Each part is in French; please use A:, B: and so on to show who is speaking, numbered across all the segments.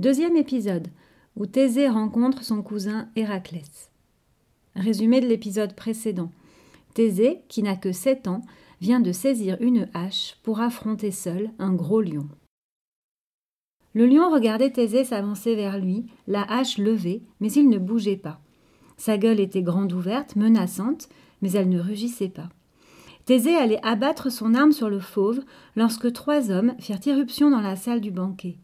A: Deuxième épisode, où Thésée rencontre son cousin Héraclès. Résumé de l'épisode précédent. Thésée, qui n'a que sept ans, vient de saisir une hache pour affronter seul un gros lion. Le lion regardait Thésée s'avancer vers lui, la hache levée, mais il ne bougeait pas. Sa gueule était grande ouverte, menaçante, mais elle ne rugissait pas. Thésée allait abattre son arme sur le fauve lorsque trois hommes firent irruption dans la salle du banquet.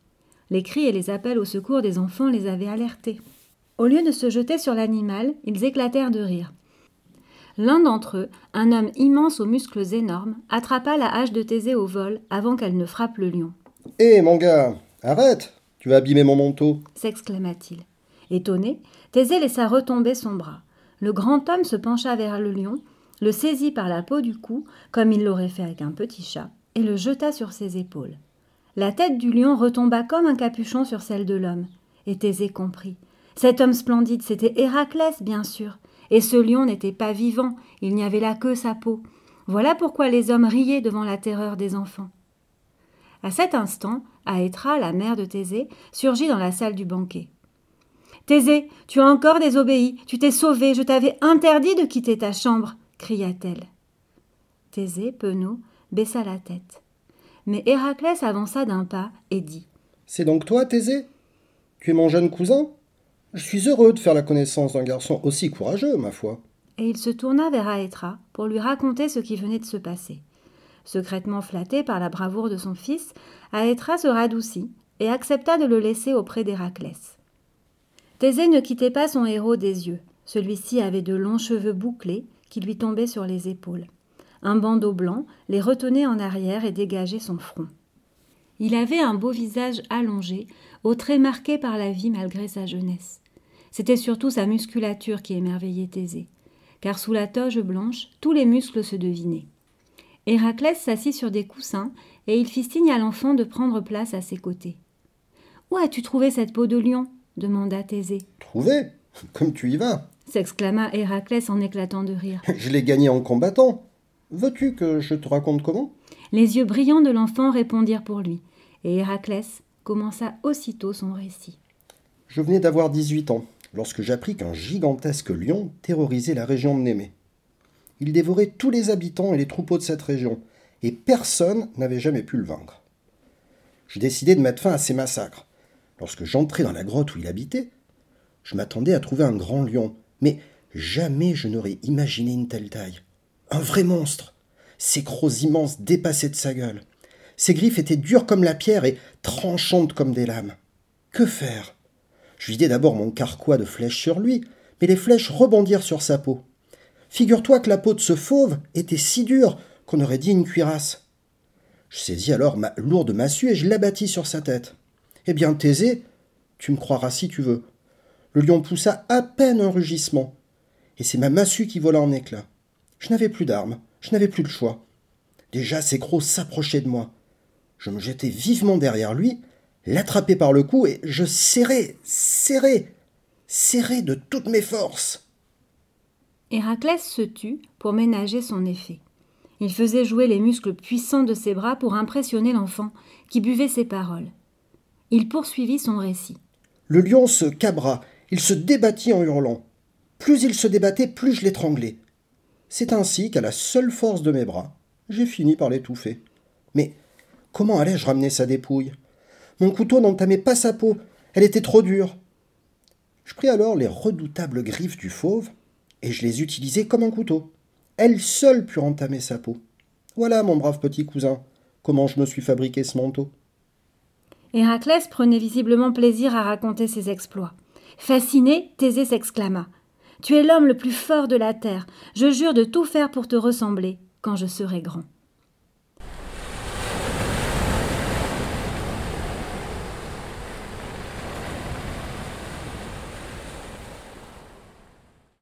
A: Les cris et les appels au secours des enfants les avaient alertés. Au lieu de se jeter sur l'animal, ils éclatèrent de rire. L'un d'entre eux, un homme immense aux muscles énormes, attrapa la hache de Thésée au vol avant qu'elle ne frappe le lion.
B: Hé, mon gars, arrête Tu vas abîmer mon manteau
A: s'exclama-t-il. Étonné, Thésée laissa retomber son bras. Le grand homme se pencha vers le lion, le saisit par la peau du cou, comme il l'aurait fait avec un petit chat, et le jeta sur ses épaules. La tête du lion retomba comme un capuchon sur celle de l'homme. Et Thésée comprit. Cet homme splendide, c'était Héraclès, bien sûr. Et ce lion n'était pas vivant, il n'y avait là que sa peau. Voilà pourquoi les hommes riaient devant la terreur des enfants. À cet instant, Aétra, la mère de Thésée, surgit dans la salle du banquet. Thésée, tu as encore désobéi, tu t'es sauvé, je t'avais interdit de quitter ta chambre, cria-t-elle. Thésée, penaud, baissa la tête. Mais Héraclès avança d'un pas et dit
B: C'est donc toi, Thésée? Tu es mon jeune cousin? Je suis heureux de faire la connaissance d'un garçon aussi courageux, ma foi.
A: Et il se tourna vers Aétra pour lui raconter ce qui venait de se passer. Secrètement flatté par la bravoure de son fils, Aétra se radoucit et accepta de le laisser auprès d'Héraclès. Thésée ne quittait pas son héros des yeux. Celui-ci avait de longs cheveux bouclés qui lui tombaient sur les épaules. Un bandeau blanc les retenait en arrière et dégageait son front. Il avait un beau visage allongé, aux traits marqués par la vie malgré sa jeunesse. C'était surtout sa musculature qui émerveillait Thésée, car sous la toge blanche, tous les muscles se devinaient. Héraclès s'assit sur des coussins et il fit signe à l'enfant de prendre place à ses côtés. Où as-tu trouvé cette peau de lion? demanda Thésée.
B: Trouvé? Comme tu y vas
A: s'exclama Héraclès en éclatant de rire.
B: Je l'ai gagné en combattant. Veux-tu que je te raconte comment?
A: Les yeux brillants de l'enfant répondirent pour lui, et Héraclès commença aussitôt son récit.
B: Je venais d'avoir 18 ans lorsque j'appris qu'un gigantesque lion terrorisait la région de Némée. Il dévorait tous les habitants et les troupeaux de cette région, et personne n'avait jamais pu le vaincre. Je décidai de mettre fin à ces massacres. Lorsque j'entrai dans la grotte où il habitait, je m'attendais à trouver un grand lion, mais jamais je n'aurais imaginé une telle taille. Un vrai monstre. Ses crocs immenses dépassaient de sa gueule. Ses griffes étaient dures comme la pierre et tranchantes comme des lames. Que faire? Je vidai d'abord mon carquois de flèches sur lui, mais les flèches rebondirent sur sa peau. Figure-toi que la peau de ce fauve était si dure qu'on aurait dit une cuirasse. Je saisis alors ma lourde massue et je l'abattis sur sa tête. Eh bien, Thésée, tu me croiras si tu veux. Le lion poussa à peine un rugissement, et c'est ma massue qui vola en éclats. Je n'avais plus d'armes, je n'avais plus le choix. Déjà ses crocs s'approchaient de moi. Je me jetai vivement derrière lui, l'attrapai par le cou et je serrai, serrai, serrai de toutes mes forces.
A: Héraclès se tut pour ménager son effet. Il faisait jouer les muscles puissants de ses bras pour impressionner l'enfant, qui buvait ses paroles. Il poursuivit son récit.
B: Le lion se cabra, il se débattit en hurlant. Plus il se débattait, plus je l'étranglais. C'est ainsi qu'à la seule force de mes bras, j'ai fini par l'étouffer. Mais comment allais-je ramener sa dépouille? Mon couteau n'entamait pas sa peau, elle était trop dure. Je pris alors les redoutables griffes du fauve et je les utilisai comme un couteau. Elles seules purent entamer sa peau. Voilà, mon brave petit cousin, comment je me suis fabriqué ce manteau.
A: Héraclès prenait visiblement plaisir à raconter ses exploits. Fasciné, Thésée s'exclama. Tu es l'homme le plus fort de la terre. Je jure de tout faire pour te ressembler quand je serai grand.